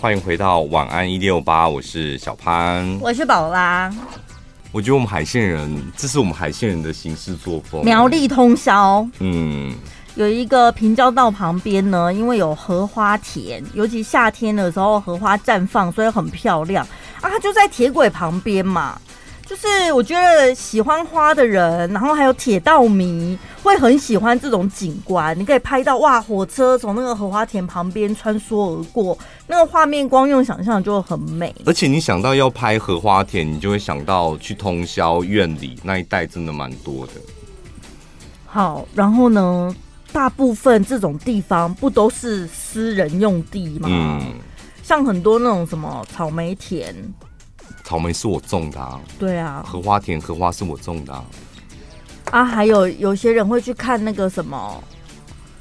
欢迎回到晚安一六八，我是小潘，我是宝拉。我觉得我们海线人，这是我们海线人的行事作风。苗栗通宵，嗯，有一个平交道旁边呢，因为有荷花田，尤其夏天的时候荷花绽放，所以很漂亮啊。它就在铁轨旁边嘛。就是我觉得喜欢花的人，然后还有铁道迷会很喜欢这种景观。你可以拍到哇，火车从那个荷花田旁边穿梭而过，那个画面光用想象就很美。而且你想到要拍荷花田，你就会想到去通宵院里那一带，真的蛮多的。好，然后呢，大部分这种地方不都是私人用地吗？嗯，像很多那种什么草莓田。草莓是我种的啊，对啊，荷花田荷花是我种的啊，啊，还有有些人会去看那个什么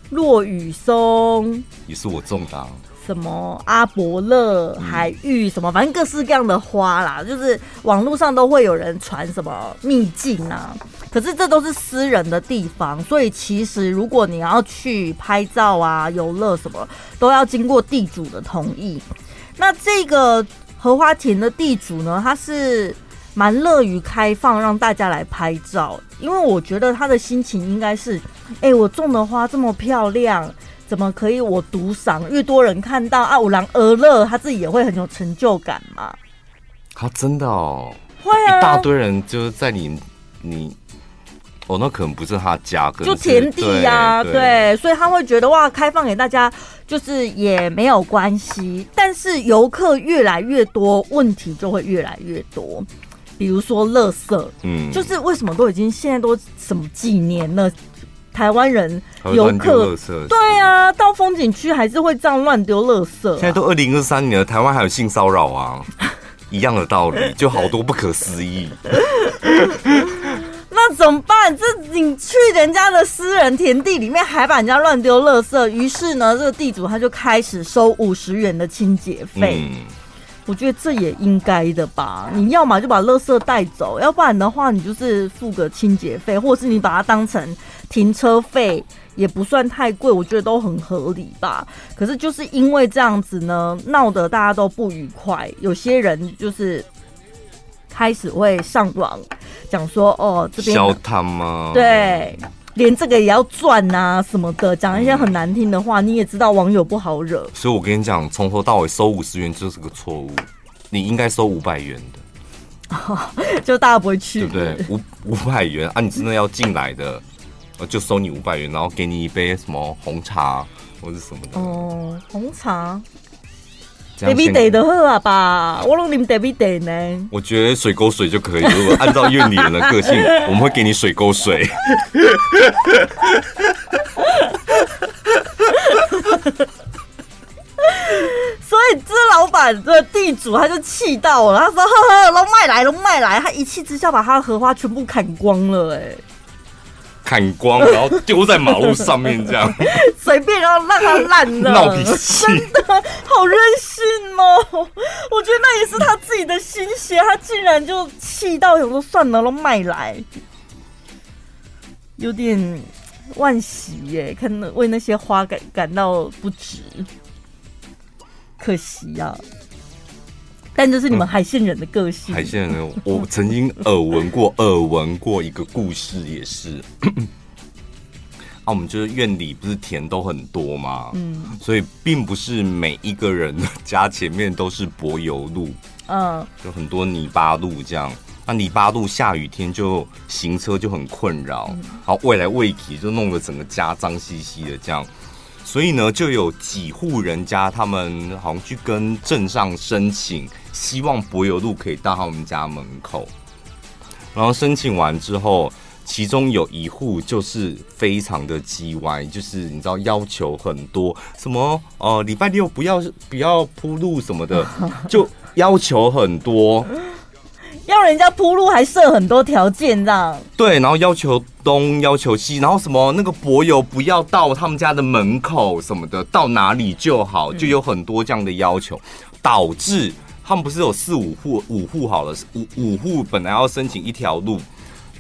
落雨松，也是我种的啊，什么阿伯乐海芋什么，反正各式各样的花啦，就是网络上都会有人传什么秘境啊，可是这都是私人的地方，所以其实如果你要去拍照啊、游乐什么，都要经过地主的同意。那这个。荷花田的地主呢，他是蛮乐于开放让大家来拍照，因为我觉得他的心情应该是，哎、欸，我种的花这么漂亮，怎么可以我独赏？越多人看到啊，五郎而乐，他自己也会很有成就感嘛。他、啊、真的哦，会啊，一大堆人就是在你你。哦，那可能不是他家，就田地呀、啊，对，对，所以他会觉得哇，开放给大家就是也没有关系。但是游客越来越多，问题就会越来越多。比如说垃圾，嗯，就是为什么都已经现在都什么几年了，台湾人游客，对啊，到风景区还是会这样乱丢垃圾、啊。现在都二零二三年了，台湾还有性骚扰啊，一样的道理，就好多不可思议。那怎么办？这你去人家的私人田地里面，还把人家乱丢垃圾。于是呢，这个地主他就开始收五十元的清洁费。嗯，我觉得这也应该的吧？你要么就把垃圾带走，要不然的话，你就是付个清洁费，或者是你把它当成停车费，也不算太贵，我觉得都很合理吧。可是就是因为这样子呢，闹得大家都不愉快，有些人就是。开始会上网讲说哦，这边消他吗？对，连这个也要赚啊什么的，讲一些很难听的话。你也知道网友不好惹，所以我跟你讲，从头到尾收五十元就是个错误，你应该收五百元的，就大家不会去，对不对？五五百元啊，你真的要进来的，就收你五百元，然后给你一杯什么红茶或者什么的哦，红茶。David Day 的喝啊吧，我拢啉 David Day 呢。我觉得水沟水就可以，如果按照院里人的个性，我们会给你水沟水。所以这老板这地主他就气到了，他说：“呵呵，都卖来，都卖来！”他一气之下把他的荷花全部砍光了，哎。砍光，然后丢在马路上面，这样 随便，然后让它烂了。闹脾气，真的好任性哦！我觉得那也是他自己的心血，他竟然就气到有时候算了，都卖来，有点惋惜耶，看为那些花感感到不值，可惜呀、啊。但这是你们海线人的个性。嗯、海线人，我曾经耳闻过，耳闻过一个故事，也是。啊，我们就是院里不是田都很多嘛？嗯，所以并不是每一个人的家前面都是柏油路，嗯，有很多泥巴路这样。那泥巴路下雨天就行车就很困扰，然后未来未体就弄得整个家脏兮兮的这样。所以呢，就有几户人家，他们好像去跟镇上申请，希望柏油路可以到他们家门口。然后申请完之后，其中有一户就是非常的叽歪，就是你知道要求很多，什么呃礼拜六不要不要铺路什么的，就要求很多。要人家铺路还设很多条件，这样。对，然后要求东要求西，然后什么那个柏油不要到他们家的门口什么的，到哪里就好，就有很多这样的要求，导致他们不是有四五户五户好了，五五户本来要申请一条路，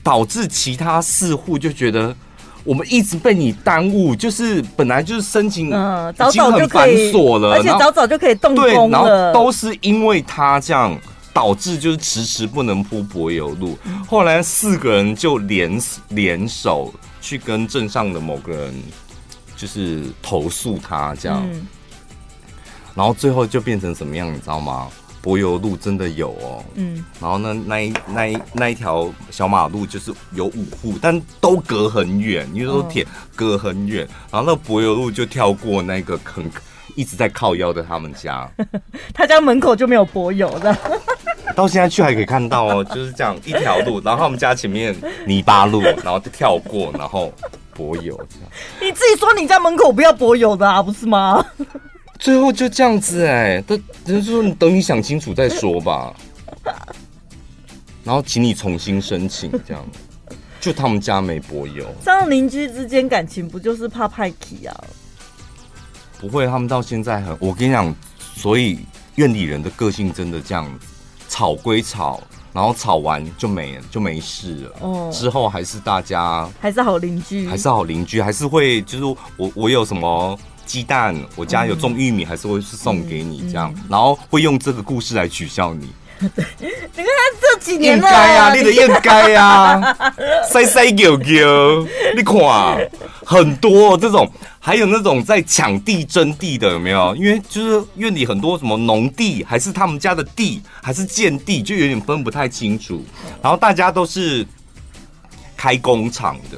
导致其他四户就觉得我们一直被你耽误，就是本来就是申请，嗯，早早就可以，而且早早就可以动工了，然后都是因为他这样导致就是迟迟不能铺柏油路。后来四个人就联联手去跟镇上的某个人，就是投诉他这样，然后最后就变成什么样，你知道吗？柏油路真的有哦，嗯，然后呢，那一那一那一条小马路就是有五户，但都隔很远，因为都铁隔很远，然后那柏油路就跳过那个坑，一直在靠腰的他们家，他家门口就没有柏油的，到现在去还可以看到哦，就是这样一条路，然后他们家前面泥巴路，然后就跳过，然后柏油这样，你自己说你家门口不要柏油的啊，不是吗？最后就这样子哎、欸，都人说你等你想清楚再说吧，然后请你重新申请这样，就他们家没柏油，这样邻居之间感情不就是怕派气啊？不会，他们到现在很，我跟你讲，所以院里人的个性真的这样子，吵归吵，然后吵完就没了，就没事了。哦，之后还是大家还是好邻居，还是好邻居，还是会就是我我有什么。鸡蛋，我家有种玉米，还是会是送给你这样，然后会用这个故事来取笑你。对，你看他这几年了，应该啊，你的应该啊，塞塞叫叫，你看很多这种，还有那种在抢地争地的，有没有？因为就是院里很多什么农地，还是他们家的地，还是建地，就有点分不太清楚。然后大家都是开工厂的。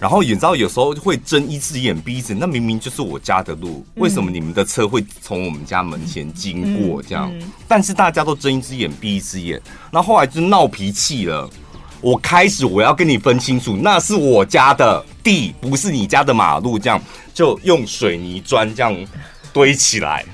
然后你知道有时候会睁一只眼闭一只，那明明就是我家的路，为什么你们的车会从我们家门前经过这样？但是大家都睁一只眼闭一只眼，那后后来就闹脾气了。我开始我要跟你分清楚，那是我家的地，不是你家的马路，这样就用水泥砖这样堆起来。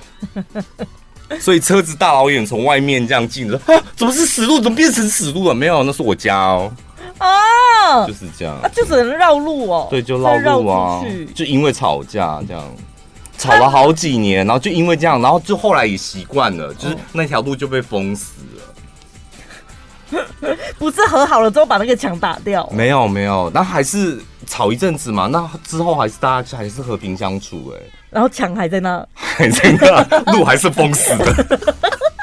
所以车子大老远从外面这样进说，啊，怎么是死路？怎么变成死路了？没有，那是我家哦。啊，就是这样，啊，就只能绕路哦。对，就绕路啊，就因为吵架这样，吵了好几年，然后就因为这样，然后就后来也习惯了，就是那条路就被封死了。不是和好了之后把那个墙打掉？没有没有，那还是吵一阵子嘛。那之后还是大家还是和平相处哎。然后墙还在那，还在那，路还是封死的。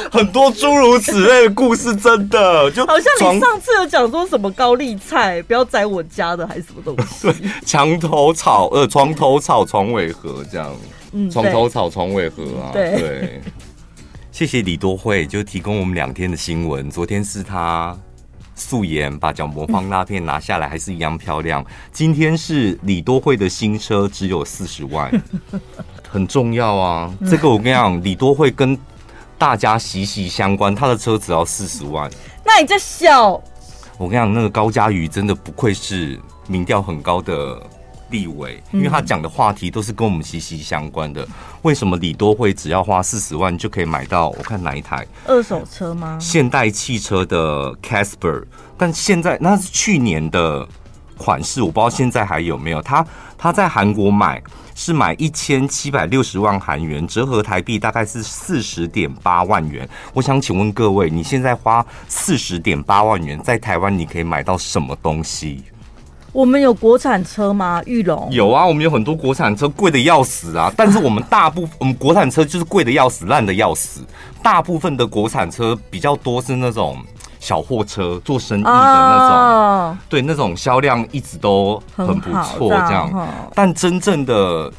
很多诸如此类的故事，真的就好像你上次有讲说什么高丽菜不要摘我家的，还是什么东西？对，墙头草呃，床头草，床尾和这样。嗯，床头草，床尾和啊。对，对谢谢李多慧，就提供我们两天的新闻。昨天是她素颜把角膜放大片拿下来，还是一样漂亮。今天是李多慧的新车，只有四十万，很重要啊。这个我跟你讲，李多慧跟。大家息息相关，他的车只要四十万。那你这小，我跟你讲，那个高嘉瑜真的不愧是民调很高的立委，因为他讲的话题都是跟我们息息相关的。为什么李多惠只要花四十万就可以买到？我看哪一台二手车吗？现代汽车的 Casper，但现在那是去年的款式，我不知道现在还有没有。他他在韩国买。是买一千七百六十万韩元，折合台币大概是四十点八万元。我想请问各位，你现在花四十点八万元在台湾，你可以买到什么东西？我们有国产车吗？玉龙有啊，我们有很多国产车，贵的要死啊！但是我们大部分我们国产车就是贵的要死，烂的要死。大部分的国产车比较多是那种。小货车做生意的那种，oh, 对，那种销量一直都很不错，这样。这样但真正的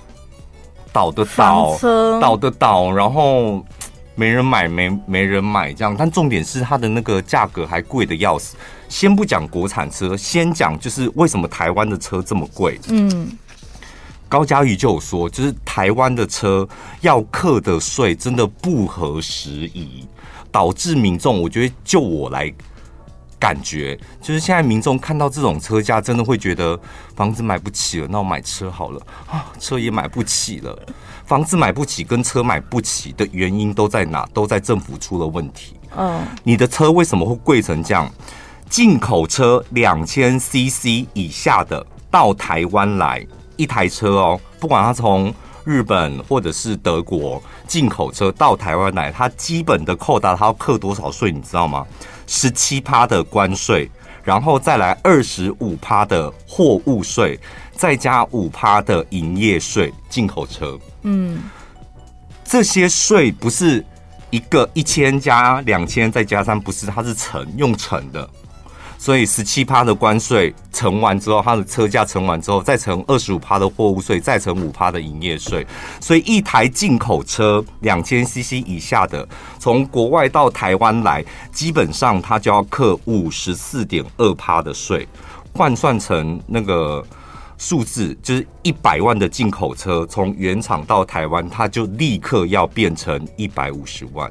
倒的倒，倒的倒，然后没人买，没没人买，这样。但重点是它的那个价格还贵的要死。先不讲国产车，先讲就是为什么台湾的车这么贵。嗯，高嘉瑜就有说，就是台湾的车要课的税真的不合时宜。导致民众，我觉得就我来感觉，就是现在民众看到这种车价，真的会觉得房子买不起了，那我买车好了啊，车也买不起了，房子买不起跟车买不起的原因都在哪？都在政府出了问题。嗯，你的车为什么会贵成这样？进口车两千 CC 以下的到台湾来一台车哦，不管它从。日本或者是德国进口车到台湾来，它基本的扣打它要扣多少税？你知道吗？十七趴的关税，然后再来二十五趴的货物税，再加五趴的营业税，进口车。嗯，这些税不是一个一千加两千再加三，不是，它是乘用乘的。所以十七趴的关税乘完之后，它的车价乘完之后，再乘二十五趴的货物税，再乘五趴的营业税。所以一台进口车两千 CC 以下的，从国外到台湾来，基本上它就要克五十四点二趴的税。换算成那个数字，就是一百万的进口车从原厂到台湾，它就立刻要变成一百五十万。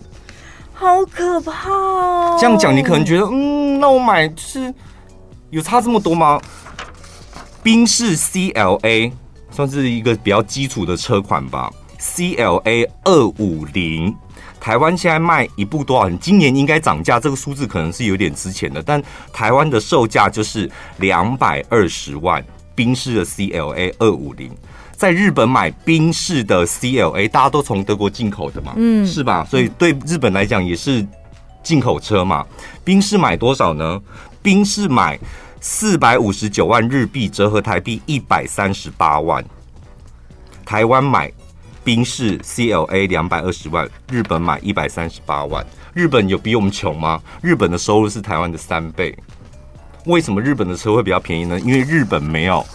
好可怕哦！这样讲，你可能觉得，嗯，那我买就是有差这么多吗？宾士 CLA 算是一个比较基础的车款吧，CLA 二五零，台湾现在卖一部多少钱？今年应该涨价，这个数字可能是有点值钱的，但台湾的售价就是两百二十万，宾士的 CLA 二五零。在日本买宾士的 CLA，大家都从德国进口的嘛，嗯，是吧？所以对日本来讲也是进口车嘛。宾士买多少呢？宾士买四百五十九万日币，折合台币一百三十八万。台湾买宾士 CLA 两百二十万，日本买一百三十八万。日本有比我们穷吗？日本的收入是台湾的三倍。为什么日本的车会比较便宜呢？因为日本没有。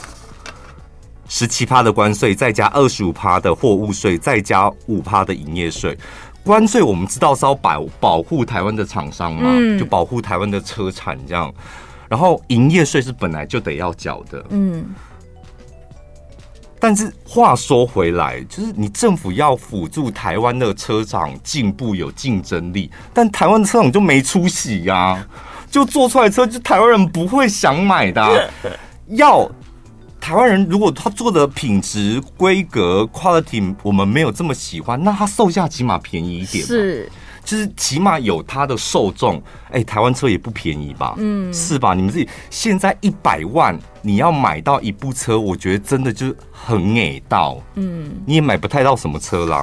十七趴的关税，再加二十五趴的货物税，再加五趴的营业税。关税我们知道是要保保护台湾的厂商嘛，嗯、就保护台湾的车产这样。然后营业税是本来就得要缴的。嗯。但是话说回来，就是你政府要辅助台湾的车厂进步有竞争力，但台湾的车厂就没出息呀、啊，就做出来车就台湾人不会想买的、啊，要。台湾人如果他做的品质、规格、quality 我们没有这么喜欢，那他售价起码便宜一点，是，就是起码有他的受众。哎、欸，台湾车也不便宜吧？嗯，是吧？你们自己现在一百万你要买到一部车，我觉得真的就是很矮到，嗯，你也买不太到什么车啦。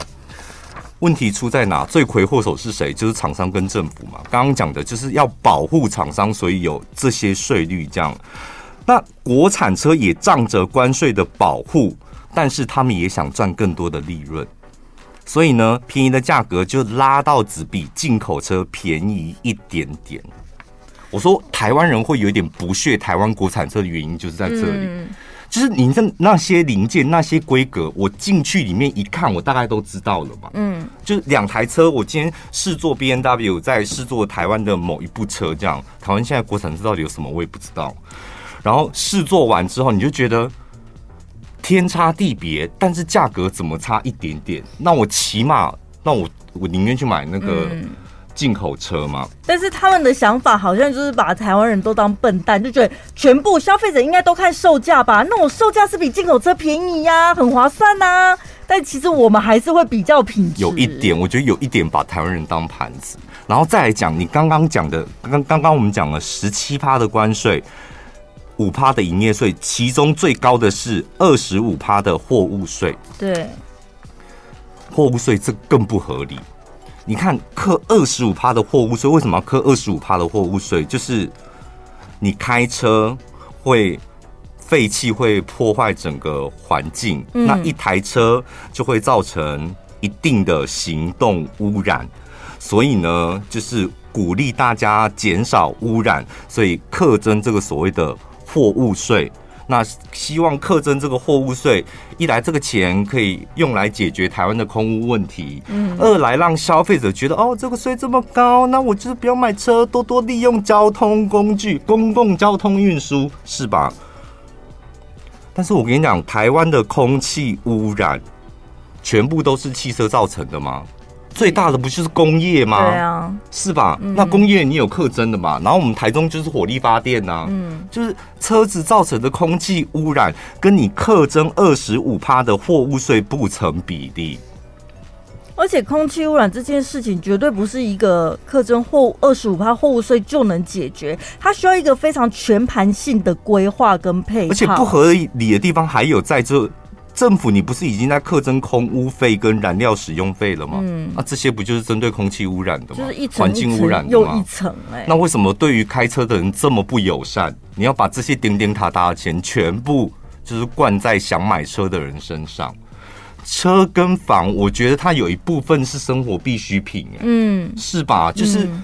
问题出在哪？罪魁祸首是谁？就是厂商跟政府嘛。刚刚讲的就是要保护厂商，所以有这些税率这样。那国产车也仗着关税的保护，但是他们也想赚更多的利润，所以呢，便宜的价格就拉到只比进口车便宜一点点。我说台湾人会有一点不屑台湾国产车的原因就是在这里，就是你这那些零件、那些规格，我进去里面一看，我大概都知道了嘛。嗯，就两台车，我今天试坐 B N W，在试坐台湾的某一部车，这样台湾现在国产车到底有什么，我也不知道。然后试做完之后，你就觉得天差地别，但是价格怎么差一点点？那我起码，那我我宁愿去买那个进口车嘛。但是他们的想法好像就是把台湾人都当笨蛋，就觉得全部消费者应该都看售价吧？那我售价是比进口车便宜呀，很划算呐。但其实我们还是会比较品质。有一点，我觉得有一点把台湾人当盘子。然后再来讲你刚刚讲的，刚刚刚我们讲了十七趴的关税。五趴的营业税，其中最高的是二十五趴的货物税。对，货物税这更不合理。你看，课二十五趴的货物税，为什么要课二十五趴的货物税？就是你开车会废气会破坏整个环境，嗯，那一台车就会造成一定的行动污染。所以呢，就是鼓励大家减少污染，所以课征这个所谓的。货物税，那希望课征这个货物税，一来这个钱可以用来解决台湾的空污问题，嗯，二来让消费者觉得哦，这个税这么高，那我就是不要买车，多多利用交通工具，公共交通运输，是吧？但是我跟你讲，台湾的空气污染全部都是汽车造成的吗？最大的不就是工业吗？对啊，是吧？嗯、那工业你有课征的嘛？然后我们台中就是火力发电呐、啊，嗯，就是车子造成的空气污染，跟你课征二十五趴的货物税不成比例。而且空气污染这件事情绝对不是一个课征货二十五趴货物税就能解决，它需要一个非常全盘性的规划跟配套。而且不合理的地方还有在这。政府，你不是已经在课征空污费跟燃料使用费了吗？嗯，啊，这些不就是针对空气污染的吗？就是一层环境污染的又一层哎。那为什么对于开车的人这么不友善？你要把这些点点塔塔的钱全部就是灌在想买车的人身上？车跟房，我觉得它有一部分是生活必需品，嗯，是吧？就是。嗯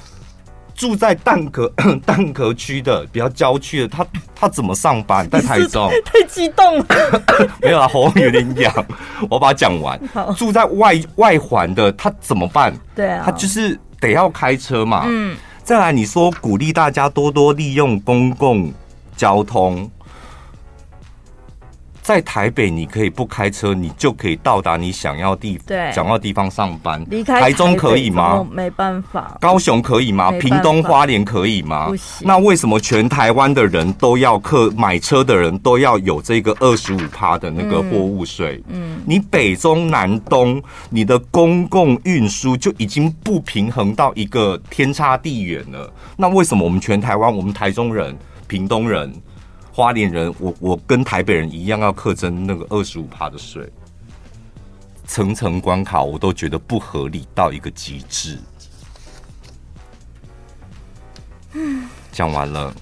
住在蛋壳 蛋壳区的比较郊区的，他他怎么上班？在台中 太激动了，没有啊，喉咙有点痒，我把它讲完。住在外外环的他怎么办？对啊，他就是得要开车嘛。嗯，再来你说鼓励大家多多利用公共交通。在台北，你可以不开车，你就可以到达你想要地对想要地方上班。离开台中可以吗？没办法。高雄可以吗？屏东花莲可以吗？那为什么全台湾的人都要客买车的人都要有这个二十五趴的那个货物税？嗯，你北中南东，你的公共运输就已经不平衡到一个天差地远了。那为什么我们全台湾，我们台中人、屏东人？花莲人，我我跟台北人一样要课征那个二十五趴的税，层层关卡我都觉得不合理到一个极致。嗯，讲完了，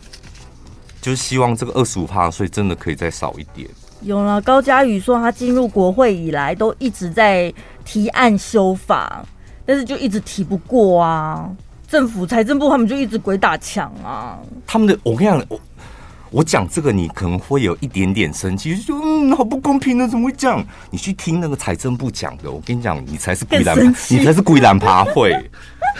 就是希望这个二十五趴的税真的可以再少一点。有了，高嘉宇说他进入国会以来都一直在提案修法，但是就一直提不过啊。政府财政部他们就一直鬼打墙啊。他们的，我跟你讲，我。我讲这个，你可能会有一点点生气，就说嗯，好不公平的，怎么会这样？你去听那个财政部讲的，我跟你讲，你才是鬼懒，你才是鬼懒爬会，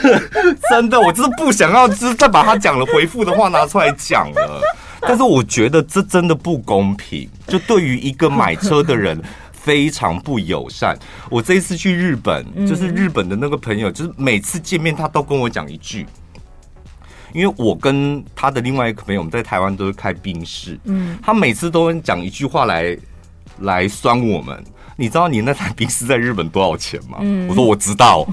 真的，我就是不想要，就是再把他讲了回复的话拿出来讲了。但是我觉得这真的不公平，就对于一个买车的人非常不友善。我这一次去日本，就是日本的那个朋友，就是每次见面他都跟我讲一句。因为我跟他的另外一个朋友，我们在台湾都是开宾室，嗯，他每次都会讲一句话来来酸我们。你知道你那台宾室在日本多少钱吗？嗯，我说我知道，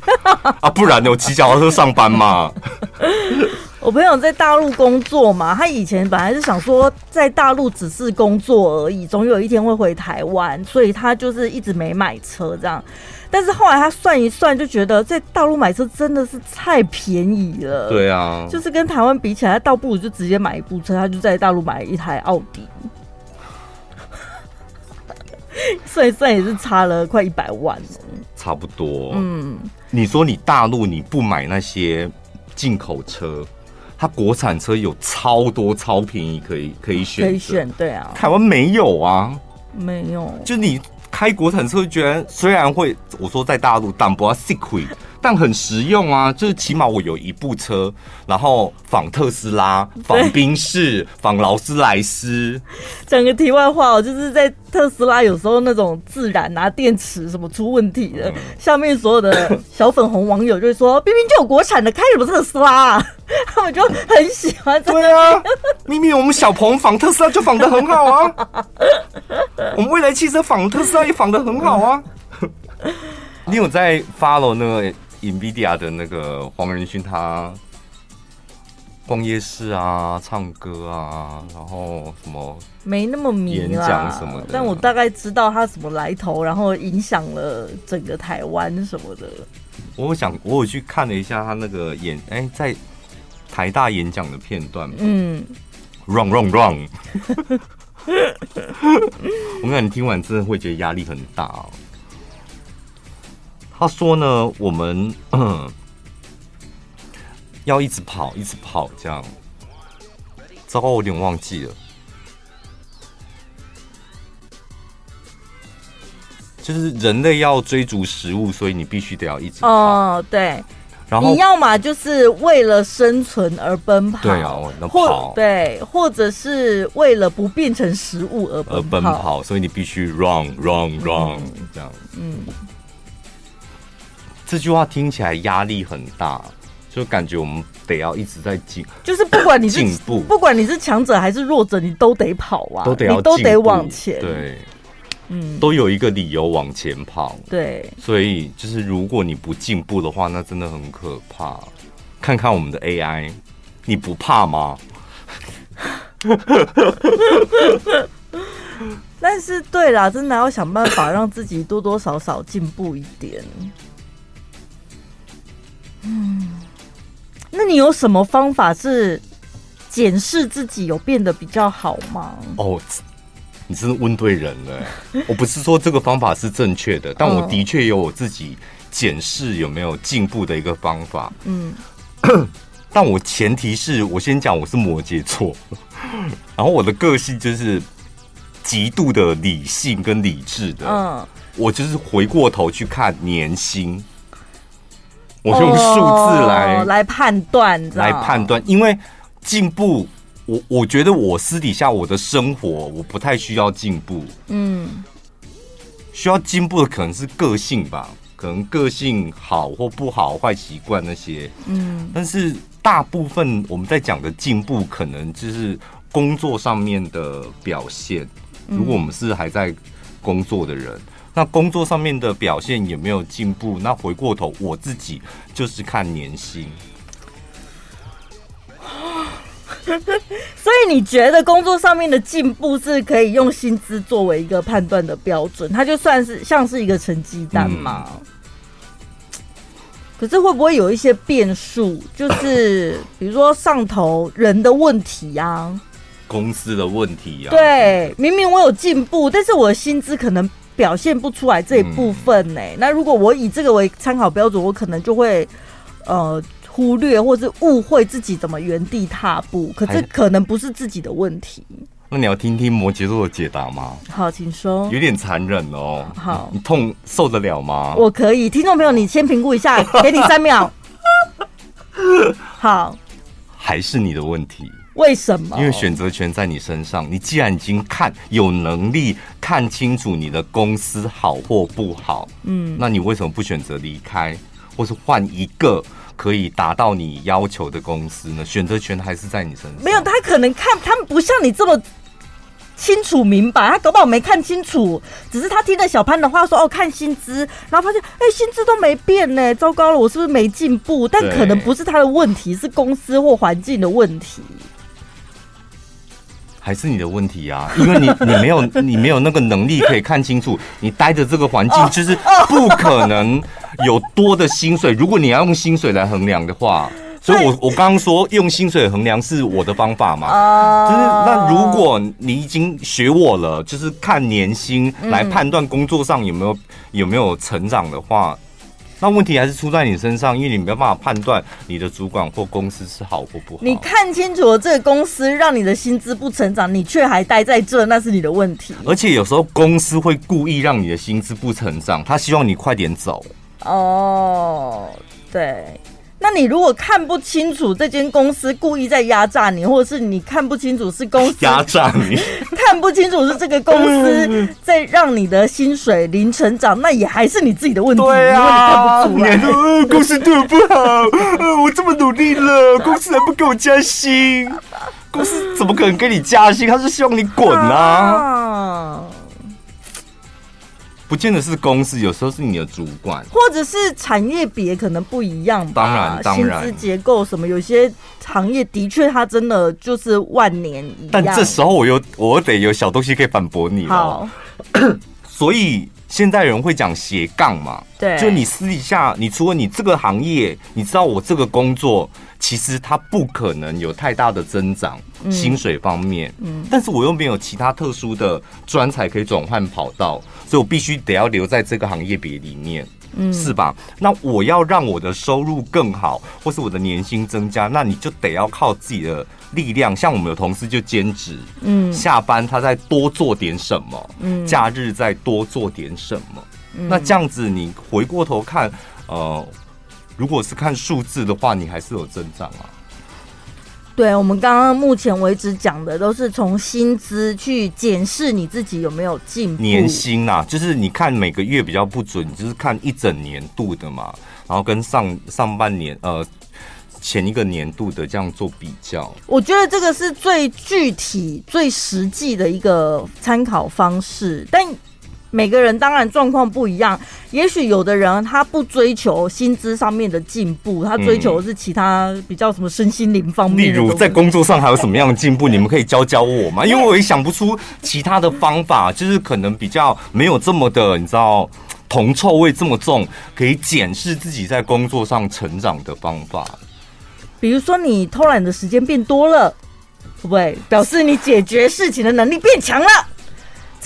啊，不然呢？我骑脚踏车上班嘛。我朋友在大陆工作嘛，他以前本来是想说在大陆只是工作而已，总有一天会回台湾，所以他就是一直没买车这样。但是后来他算一算，就觉得在大陆买车真的是太便宜了。对啊，就是跟台湾比起来，他倒不如就直接买一部车，他就在大陆买一台奥迪。算一算也是差了快一百万。差不多。嗯，你说你大陆你不买那些进口车，它国产车有超多超便宜可以可以选，可以选。对啊，台湾没有啊，没有。就你。开国产车，居然虽然会我说在大陆但不要吃亏，但很实用啊！就是起码我有一部车，然后仿特斯拉、仿宾士、仿劳斯莱斯。讲个题外话哦，就是在特斯拉有时候那种自燃拿电池什么出问题的，下面所有的小粉红网友就会说：“明明就有国产的，开什么特斯拉啊？”他们就很喜欢。对啊，明明我们小鹏仿特斯拉就仿的很好啊。我们未来汽车仿特斯拉也仿的很好啊！你有在 follow 那个 NVIDIA 的那个黄仁勋，他逛夜市啊、唱歌啊，然后什么没那么迷演讲什么的，但我大概知道他什么来头，然后影响了整个台湾什么的。我想，我有去看了一下他那个演，哎、欸，在台大演讲的片段，嗯，run run run。我跟你听完真的会觉得压力很大哦。他说呢，我们 要一直跑，一直跑，这样。糟糕，我有点忘记了。就是人类要追逐食物，所以你必须得要一直跑。哦，对。然后你要么就是为了生存而奔跑，对啊，那跑，对，或者是为了不变成食物而奔跑，而奔跑，所以你必须 run run run、嗯、这样。嗯，这句话听起来压力很大，就感觉我们得要一直在进，就是不管你是进步，不管你是强者还是弱者，你都得跑啊，都得要你都得往前，对。嗯，都有一个理由往前跑。对，所以就是如果你不进步的话，那真的很可怕。看看我们的 AI，你不怕吗？但是对啦，真的要想办法让自己多多少少进步一点。嗯，那你有什么方法是检视自己有变得比较好吗？哦，你真的问对人了。我不是说这个方法是正确的，但我的确有我自己检视有没有进步的一个方法。嗯。但我前提是我先讲，我是摩羯座，然后我的个性就是极度的理性跟理智的。嗯，我就是回过头去看年薪，我用数字来、哦、来判断，来判断，因为进步，我我觉得我私底下我的生活我不太需要进步。嗯，需要进步的可能是个性吧，可能个性好或不好，坏习惯那些。嗯，但是。大部分我们在讲的进步，可能就是工作上面的表现。如果我们是还在工作的人，那工作上面的表现有没有进步？那回过头，我自己就是看年薪。所以你觉得工作上面的进步是可以用薪资作为一个判断的标准？它就算是像是一个成绩单吗？嗯可是会不会有一些变数？就是 比如说上头人的问题呀、啊，公司的问题呀、啊。对，明明我有进步，但是我的薪资可能表现不出来这一部分呢、欸。嗯、那如果我以这个为参考标准，我可能就会呃忽略或是误会自己怎么原地踏步。可这可能不是自己的问题。那你要听听摩羯座的解答吗？好，请说。有点残忍哦。好，你痛受得了吗？我可以。听众朋友，你先评估一下，给你三秒。好，还是你的问题。为什么？因为选择权在你身上。你既然已经看有能力看清楚你的公司好或不好，嗯，那你为什么不选择离开，或是换一个？可以达到你要求的公司呢？选择权还是在你身上。没有，他可能看他们不像你这么清楚明白，他搞不好没看清楚，只是他听了小潘的话说哦，看薪资，然后发现哎，薪资都没变呢，糟糕了，我是不是没进步？但可能不是他的问题，是公司或环境的问题。还是你的问题啊，因为你你没有你没有那个能力可以看清楚，你待的这个环境就是不可能有多的薪水。如果你要用薪水来衡量的话，所以我我刚刚说用薪水衡量是我的方法嘛，就是那如果你已经学我了，就是看年薪来判断工作上有没有有没有成长的话。那问题还是出在你身上，因为你没有办法判断你的主管或公司是好或不好。你看清楚了这个公司让你的薪资不成长，你却还待在这，那是你的问题。而且有时候公司会故意让你的薪资不成长，他希望你快点走。哦，对。那你如果看不清楚这间公司故意在压榨你，或者是你看不清楚是公司压榨你，看不清楚是这个公司 在让你的薪水零成长，那也还是你自己的问题。对啊，因为你看不出来。呃，公司对我不好，呃，我这么努力了，公司还不给我加薪，公司怎么可能给你加薪？他是希望你滚啊。啊不见得是公司，有时候是你的主管，或者是产业别可能不一样吧。当然，当然，薪资结构什么，有些行业的确它真的就是万年。但这时候我又我得有小东西可以反驳你了。好 所以现在人会讲斜杠嘛？对，就你私底下，你除了你这个行业，你知道我这个工作。其实它不可能有太大的增长，薪水方面，嗯，但是我又没有其他特殊的专才可以转换跑道，所以我必须得要留在这个行业别里面，嗯，是吧？那我要让我的收入更好，或是我的年薪增加，那你就得要靠自己的力量。像我们有同事就兼职，嗯，下班他再多做点什么，嗯，假日再多做点什么，那这样子你回过头看，呃。如果是看数字的话，你还是有增长啊。对，我们刚刚目前为止讲的都是从薪资去检视你自己有没有进步。年薪啊，就是你看每个月比较不准，就是看一整年度的嘛，然后跟上上半年呃前一个年度的这样做比较。我觉得这个是最具体、最实际的一个参考方式，但。每个人当然状况不一样，也许有的人他不追求薪资上面的进步，他追求的是其他比较什么身心灵方面。例如在工作上还有什么样的进步？你们可以教教我吗？因为我也想不出其他的方法，就是可能比较没有这么的，你知道，铜臭味这么重，可以检视自己在工作上成长的方法。比如说，你偷懒的时间变多了，会不会表示你解决事情的能力变强了？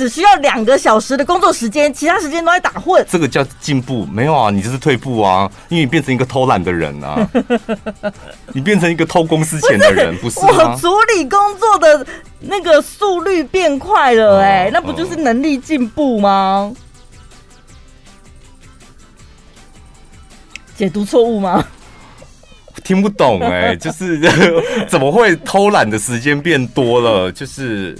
只需要两个小时的工作时间，其他时间都在打混。这个叫进步？没有啊，你这是退步啊，因为你变成一个偷懒的人啊，你变成一个偷公司钱的人，不是，不是？我处理工作的那个速率变快了，欸，哎，哦，那不就是能力进步吗？解读错误吗？听不懂哎，欸，就是 怎么会偷懒的时间变多了？就是。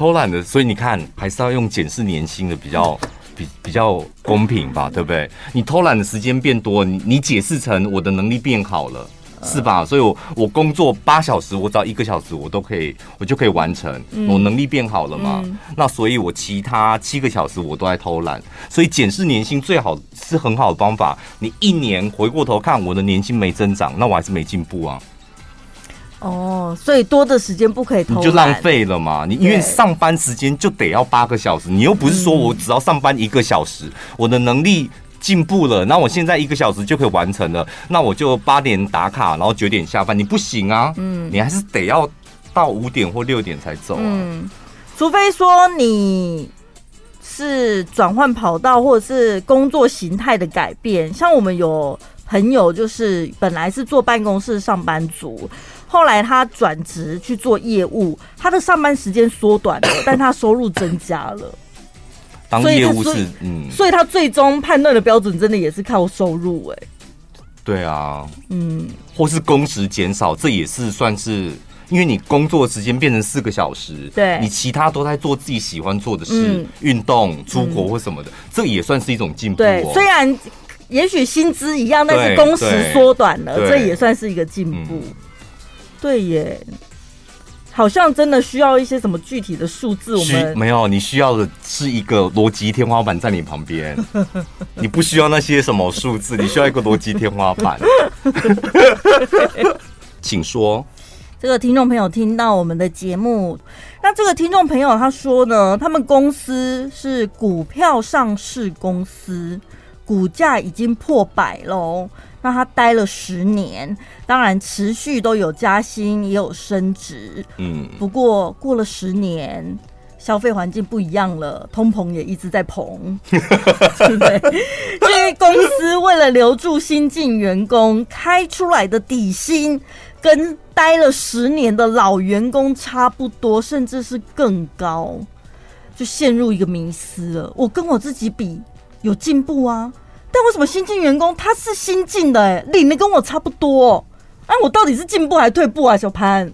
偷懒的，所以你看，还是要用检视年薪的比较比比较公平吧，对不对？你偷懒的时间变多，你你解释成我的能力变好了，是吧？所以我我工作八小时，我只要一个小时，我都可以，我就可以完成，我能力变好了嘛。那所以，我其他七个小时我都在偷懒，所以检视年薪最好是很好的方法。你一年回过头看，我的年薪没增长，那我还是没进步啊。哦，所以多的时间不可以偷，你就浪费了嘛。你因为上班时间就得要八个小时，你又不是说我只要上班一个小时，嗯、我的能力进步了，那我现在一个小时就可以完成了，那我就八点打卡，然后九点下班，你不行啊。嗯，你还是得要到五点或六点才走啊。嗯，除非说你是转换跑道或者是工作形态的改变，像我们有朋友就是本来是坐办公室上班族。后来他转职去做业务，他的上班时间缩短了，但他收入增加了。当业务是嗯，所以他最终判断的标准真的也是靠收入哎。对啊，嗯，或是工时减少，这也是算是，因为你工作时间变成四个小时，对，你其他都在做自己喜欢做的事，运动、出国或什么的，这也算是一种进步。对，虽然也许薪资一样，但是工时缩短了，这也算是一个进步。对耶，好像真的需要一些什么具体的数字。我们没有，你需要的是一个逻辑天花板在你旁边。你不需要那些什么数字，你需要一个逻辑天花板。请说。这个听众朋友听到我们的节目，那这个听众朋友他说呢，他们公司是股票上市公司，股价已经破百喽。那他待了十年，当然持续都有加薪，也有升职。嗯，不过过了十年，消费环境不一样了，通膨也一直在膨，对不对？因为公司为了留住新进员工，开出来的底薪跟待了十年的老员工差不多，甚至是更高，就陷入一个迷思了。我跟我自己比，有进步啊。但为什么新进员工他是新进的，欸，哎，领的跟我差不多，哎，啊，我到底是进步还是退步啊？小潘，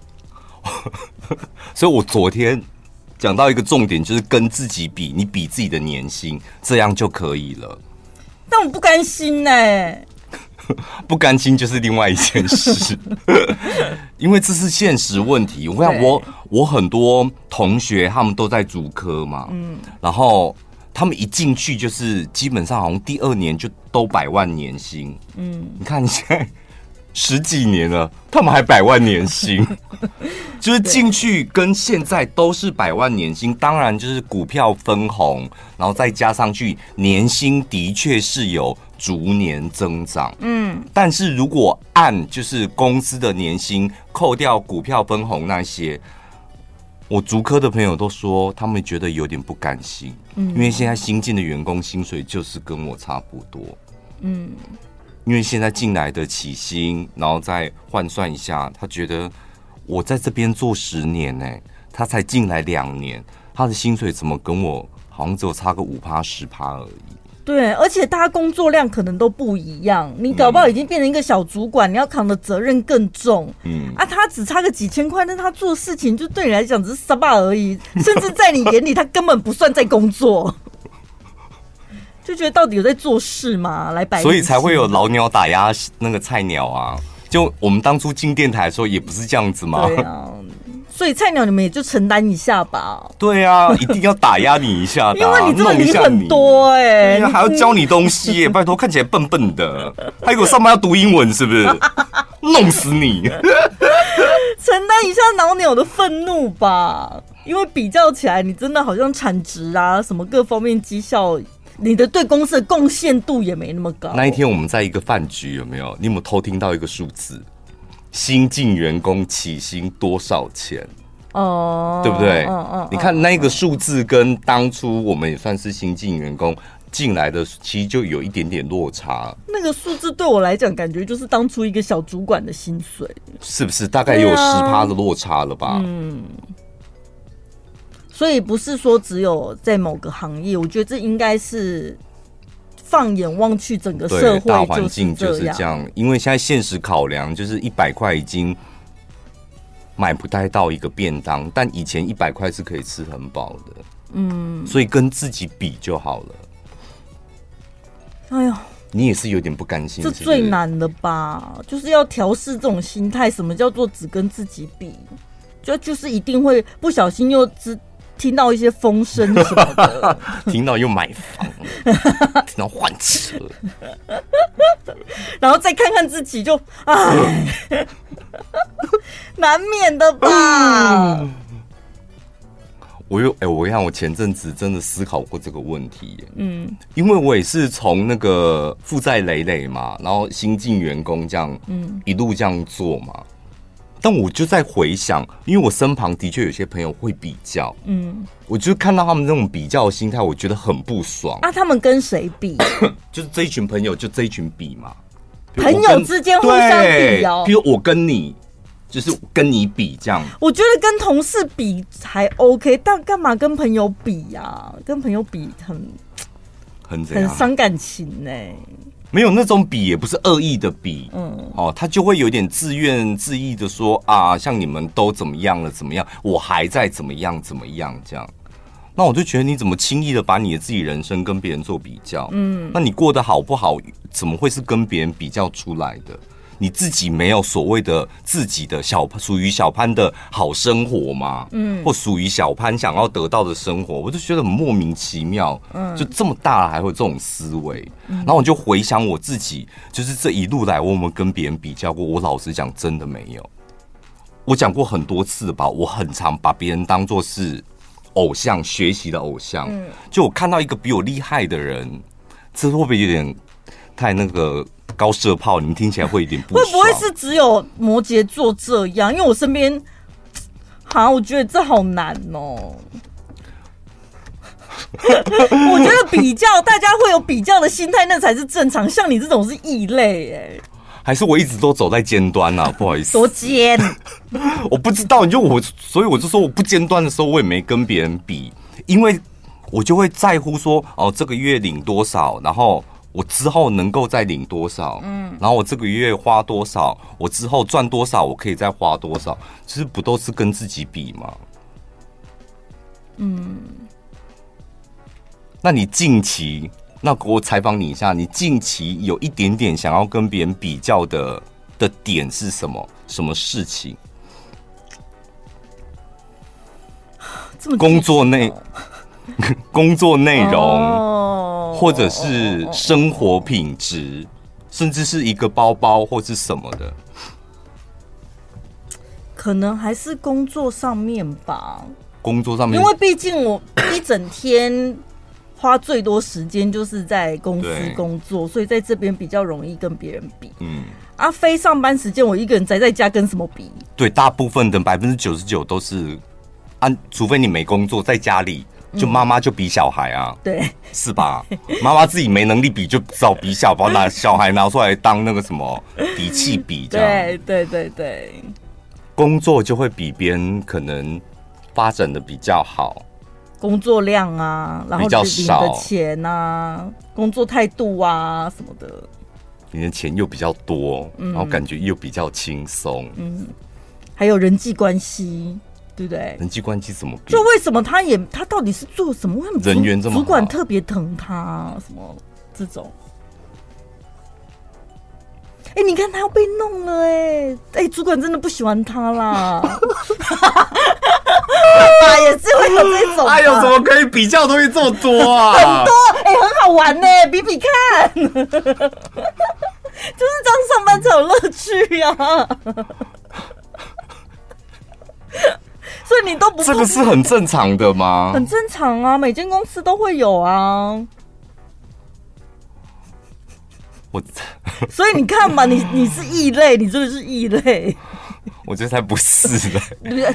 所以我昨天讲到一个重点，就是跟自己比，你比自己的年薪，这样就可以了。但我不甘心呢，欸，不甘心就是另外一件事，因为这是现实问题。我看我我很多同学他们都在主科嘛，嗯，然后。他们一进去就是基本上好像第二年就都百万年薪，嗯，你看现在十几年了，他们还百万年薪，就是进去跟现在都是百万年薪，当然就是股票分红，然后再加上去年薪的确是有逐年增长，嗯，但是如果按就是公司的年薪扣掉股票分红那些。我足科的朋友都说，他们觉得有点不甘心，嗯，因为现在新进的员工薪水就是跟我差不多，嗯，因为现在进来的起薪，然后再换算一下，他觉得我在这边做十年呢，他才进来两年，他的薪水怎么跟我好像只有差个五趴十趴而已。对，而且大家工作量可能都不一样，你搞不好已经变成一个小主管，嗯、你要扛的责任更重。嗯啊，他只差个几千块，但他做事情就对你来讲只是沙巴而已，甚至在你眼里他根本不算在工作，就觉得到底有在做事吗？来摆，所以才会有老鸟打压那个菜鸟啊！就我们当初进电台的时候也不是这样子嘛。对啊，所以菜鸟你们也就承担一下吧。对啊，一定要打压你一下的，因为你这里很多哎、欸，还要教你东西、欸，拜托，看起来笨笨的，还给我上班要读英文是不是？弄死你！承担一下老鸟的愤怒吧，因为比较起来，你真的好像产值啊，什么各方面绩效，你的对公司的贡献度也没那么高。那一天我们在一个饭局，有没有？你有没有偷听到一个数字？新进员工起薪多少钱？哦，对不对？嗯嗯。你看那个数字跟当初我们也算是新进员工进来的，其实就有一点点落差。那个数字对我来讲，感觉就是当初一个小主管的薪水，是不是？大概有十趴的落差了吧？嗯。所以不是说只有在某个行业，我觉得这应该是。放眼望去，整个社会大环境就是这样。因为现在现实考量，就是一百块已经买不太到一个便当，但以前一百块是可以吃很饱的。嗯，所以跟自己比就好了。哎呦，你也是有点不甘心，这最难的吧？就是要调试这种心态。什么叫做只跟自己比？就就是一定会不小心又只。听到一些风声什么的，听到又买房，听到换车，然后再看看自己就，就唉，难免的吧。嗯、我又哎、欸，我看我前阵子真的思考过这个问题，嗯，因为我也是从那个负债累累嘛，然后新进员工这样，嗯，一路这样做嘛。但我就在回想，因为我身旁的确有些朋友会比较，嗯，我就看到他们那种比较的心态，我觉得很不爽。啊，他们跟谁比？就是这一群朋友，就这一群比嘛。朋友之间互相比哦。比如我跟你，就是跟你比这样。我觉得跟同事比还 OK，但干嘛跟朋友比呀、啊？跟朋友比很很很伤感情呢、欸。没有那种比，也不是恶意的比，嗯，哦，他就会有点自怨自艾的说啊，像你们都怎么样了，怎么样，我还在怎么样怎么样这样，那我就觉得你怎么轻易的把你的自己人生跟别人做比较，嗯，那你过得好不好，怎么会是跟别人比较出来的？你自己没有所谓的自己的小属于小潘的好生活吗？嗯，或属于小潘想要得到的生活，我就觉得很莫名其妙。嗯，就这么大了还会这种思维，然后我就回想我自己，就是这一路来我有没有跟别人比较过？我老实讲，真的没有。我讲过很多次吧，我很常把别人当做是偶像，学习的偶像。嗯，就我看到一个比我厉害的人，这会不会有点太那个？高射炮，你们听起来会有点不？会不会是只有摩羯座这样？因为我身边，好，我觉得这好难哦。我觉得比较，大家会有比较的心态，那才是正常。像你这种是异类，哎，还是我一直都走在尖端呐、啊？不好意思，多尖？我不知道，你就我，所以我就说我不尖端的时候，我也没跟别人比，因为我就会在乎说，哦，这个月领多少，然后。我之后能够再领多少？嗯，然后我这个月花多少？我之后赚多少？我可以再花多少？其实不都是跟自己比吗？嗯，那你近期，那我采访你一下，你近期有一点点想要跟别人比较的的点是什么？什么事情？工作内，工作内容。哦或者是生活品质，甚至是一个包包或是什么的，可能还是工作上面吧。工作上面，因为毕竟我一整天花最多时间就是在公司工作，所以在这边比较容易跟别人比。嗯，啊，非上班时间我一个人宅在家，跟什么比？对，大部分的百分之九十九都是，啊，除非你没工作，在家里。就妈妈就比小孩啊，对，是吧？妈妈自己没能力比，就只好比小，把拿小孩拿出来当那个什么底气比，这样。对对对对，工作就会比别人可能发展的比较好，工作量啊，然后少。的钱啊，工作态度啊什么的，你的钱又比较多，然后感觉又比较轻松，嗯，还有人际关系。对不对？人际关系怎么？就为什么他也他到底是做什么？为什么人缘这么？主管特别疼他？什么这种？哎，你看他要被弄了哎！哎，主管真的不喜欢他啦！啊，也是会有这种。哎呦，怎么可以比较的东西这么多啊？很多，哎、欸，很好玩呢，比比看，就是这样上班才有乐趣呀、啊。所以你都不这个是很正常的吗？很正常啊，每间公司都会有啊。我，所以你看嘛，你你是异类，你真的是异类。我觉得才不是呢。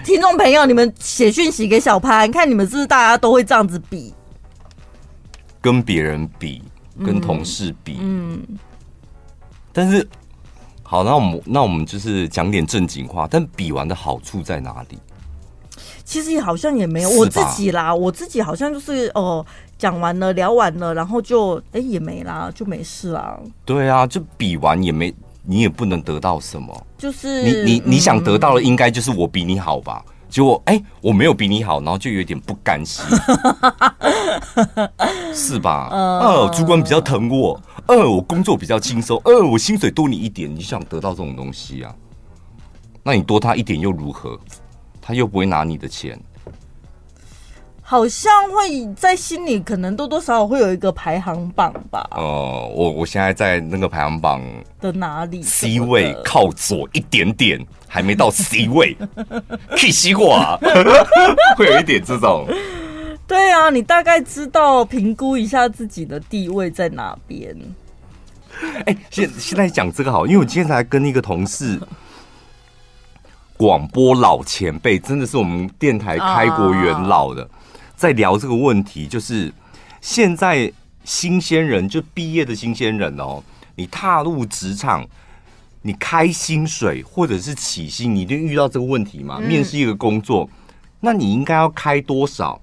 听众朋友，你们写讯息给小潘，看你们是不是大家都会这样子比，跟别人比，跟同事比，嗯。嗯，但是，好，那我们那我们就是讲点正经话。但比完的好处在哪里？其实好像也没有，我自己啦，我自己好像就是哦，讲完了，聊完了，然后就哎、欸、也没啦，就没事啦。对啊，就比完也没，你也不能得到什么。就是你你你想得到的，应该就是我比你好吧？嗯、结果哎、欸，我没有比你好，然后就有点不甘心，是吧？呃、嗯，主管比较疼我，呃，我工作比较轻松，呃，我薪水多你一点，你想得到这种东西啊？那你多他一点又如何？他又不会拿你的钱，好像会在心里可能多多少少会有一个排行榜吧。哦、呃，我我现在在那个排行榜的哪里？C 位靠左一点点，还没到 C 位，可以吸过啊，会有一点这种。对啊，你大概知道评估一下自己的地位在哪边。哎、欸，现现在讲这个好，因为我今天才跟一个同事。广播老前辈真的是我们电台开国元老的，在聊这个问题，就是现在新鲜人就毕业的新鲜人哦，你踏入职场，你开薪水或者是起薪，你一定遇到这个问题嘛？面试一个工作，那你应该要开多少？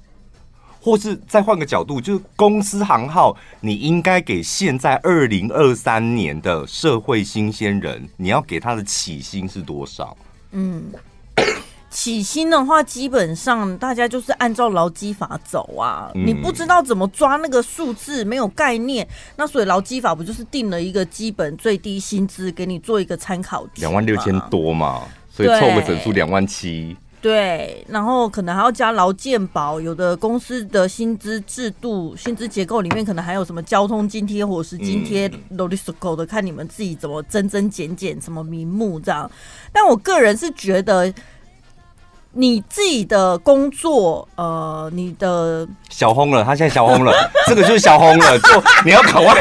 或是再换个角度，就是公司行号，你应该给现在二零二三年的社会新鲜人，你要给他的起薪是多少？嗯，起薪的话，基本上大家就是按照劳基法走啊。你不知道怎么抓那个数字，没有概念，那所以劳基法不就是定了一个基本最低薪资，给你做一个参考值？两万六千多嘛，所以凑个整数两万七。对，然后可能还要加劳健保，有的公司的薪资制度、薪资结构里面可能还有什么交通津贴、伙食津贴、disco 的，看你们自己怎么增增减减，什么名目这样。但我个人是觉得。你自己的工作，呃，你的小轰了，他现在小轰了，这个就是小轰了，就你要赶快，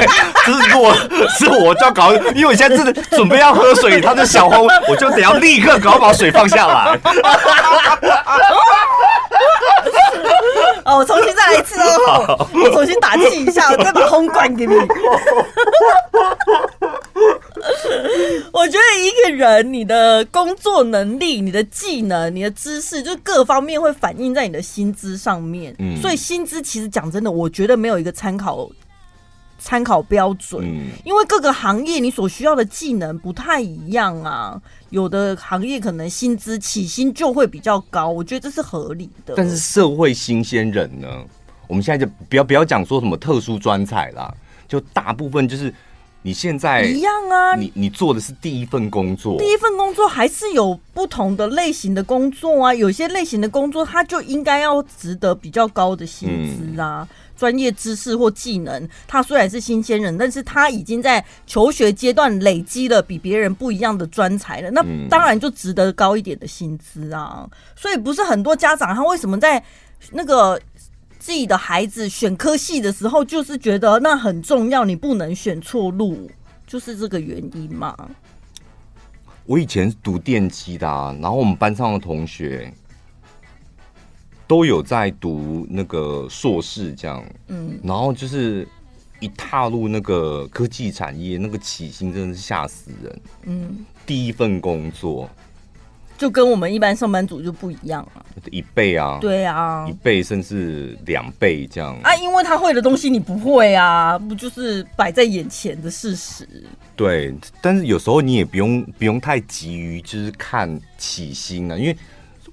就是如果是我就要搞，因为我现在正准备要喝水，他就小轰，我就得要立刻搞把水放下来。哦，我重新再来一次哦，我重新打气一下，我再把红管给你。我觉得一个人，你的工作能力、你的技能、你的知识，就各方面会反映在你的薪资上面。嗯，所以薪资其实讲真的，我觉得没有一个参考参考标准。嗯，因为各个行业你所需要的技能不太一样啊。有的行业可能薪资起薪就会比较高，我觉得这是合理的。但是社会新鲜人呢？我们现在就不要不要讲说什么特殊专才啦，就大部分就是。你现在一样啊，你你做的是第一份工作，第一份工作还是有不同的类型的工作啊。有些类型的工作，它就应该要值得比较高的薪资啊。专、嗯、业知识或技能，他虽然是新鲜人，但是他已经在求学阶段累积了比别人不一样的专才了，那当然就值得高一点的薪资啊。所以不是很多家长他为什么在那个。自己的孩子选科系的时候，就是觉得那很重要，你不能选错路，就是这个原因嘛。我以前是读电机的啊，然后我们班上的同学都有在读那个硕士，这样，嗯，然后就是一踏入那个科技产业，那个起薪真的是吓死人，嗯，第一份工作。就跟我们一般上班族就不一样了，一倍啊，对啊，一倍甚至两倍这样。啊，因为他会的东西你不会啊，不就是摆在眼前的事实？对，但是有时候你也不用不用太急于就是看起薪啊，因为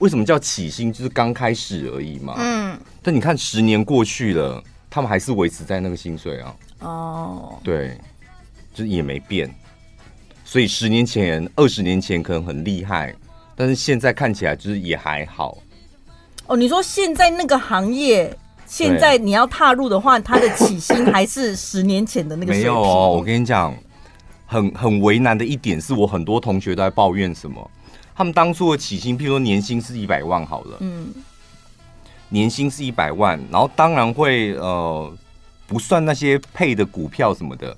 为什么叫起薪？就是刚开始而已嘛。嗯，但你看十年过去了，他们还是维持在那个薪水啊。哦，对，就是也没变，所以十年前、二十年前可能很厉害。但是现在看起来就是也还好。哦，你说现在那个行业，现在你要踏入的话，它的起薪还是十年前的那个水平？没有哦，我跟你讲，很很为难的一点是我很多同学都在抱怨什么，他们当初的起薪，譬如说年薪是一百万好了，嗯，年薪是一百万，然后当然会呃不算那些配的股票什么的，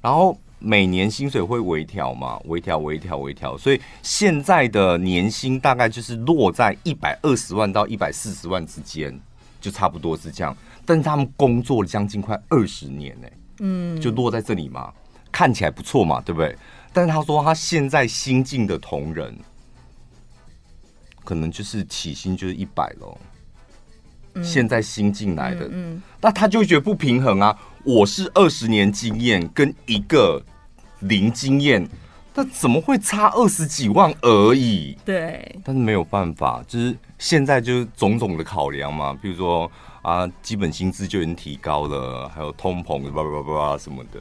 然后。每年薪水会微调嘛？微调、微调、微调，所以现在的年薪大概就是落在一百二十万到一百四十万之间，就差不多是这样。但是他们工作了将近快二十年呢，嗯，就落在这里嘛，看起来不错嘛，对不对？但是他说他现在新进的同仁，可能就是起薪就是一百喽。现在新进来的，嗯，那他就会觉得不平衡啊。我是二十年经验跟一个零经验，那怎么会差二十几万而已？对，但是没有办法，就是现在就是种种的考量嘛，比如说啊，基本薪资就已经提高了，还有通膨，叭叭叭叭什么的。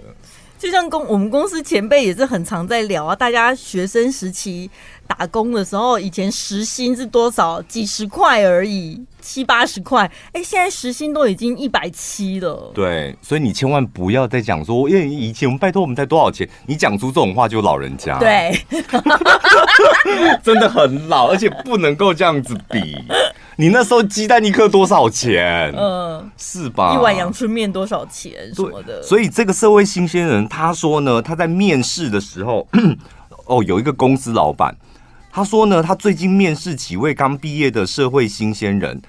就像公我们公司前辈也是很常在聊啊，大家学生时期打工的时候，以前时薪是多少？几十块而已，七八十块。哎、欸，现在时薪都已经一百七了。对，所以你千万不要再讲说，因为以前我们拜托我们才多少钱，你讲出这种话就老人家。对，真的很老，而且不能够这样子比。你那时候鸡蛋一颗多少钱？嗯，是吧？一碗阳春面多少钱？什么的。所以这个社会新鲜人他说呢，他在面试的时候，哦，有一个公司老板，他说呢，他最近面试几位刚毕业的社会新鲜人，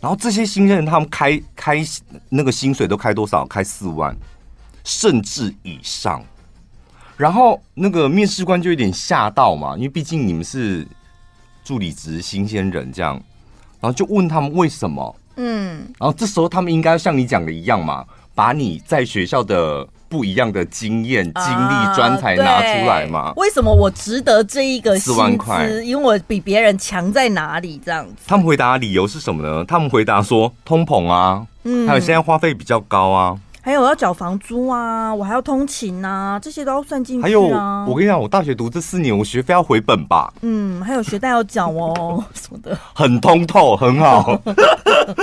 然后这些新鲜人他们开开那个薪水都开多少？开四万，甚至以上。然后那个面试官就有点吓到嘛，因为毕竟你们是助理职新鲜人这样。然后就问他们为什么，嗯，然后这时候他们应该像你讲的一样嘛，把你在学校的不一样的经验、经历、专才拿出来嘛。为什么我值得这一个四万块？因为我比别人强在哪里？这样子。他们回答的理由是什么呢？他们回答说通膨啊，嗯，还有现在花费比较高啊。还有要缴房租啊，我还要通勤啊，这些都要算进去啊。还有，我跟你讲，我大学读这四年，我学费要回本吧？嗯，还有学贷要缴哦，什么的。很通透，很好，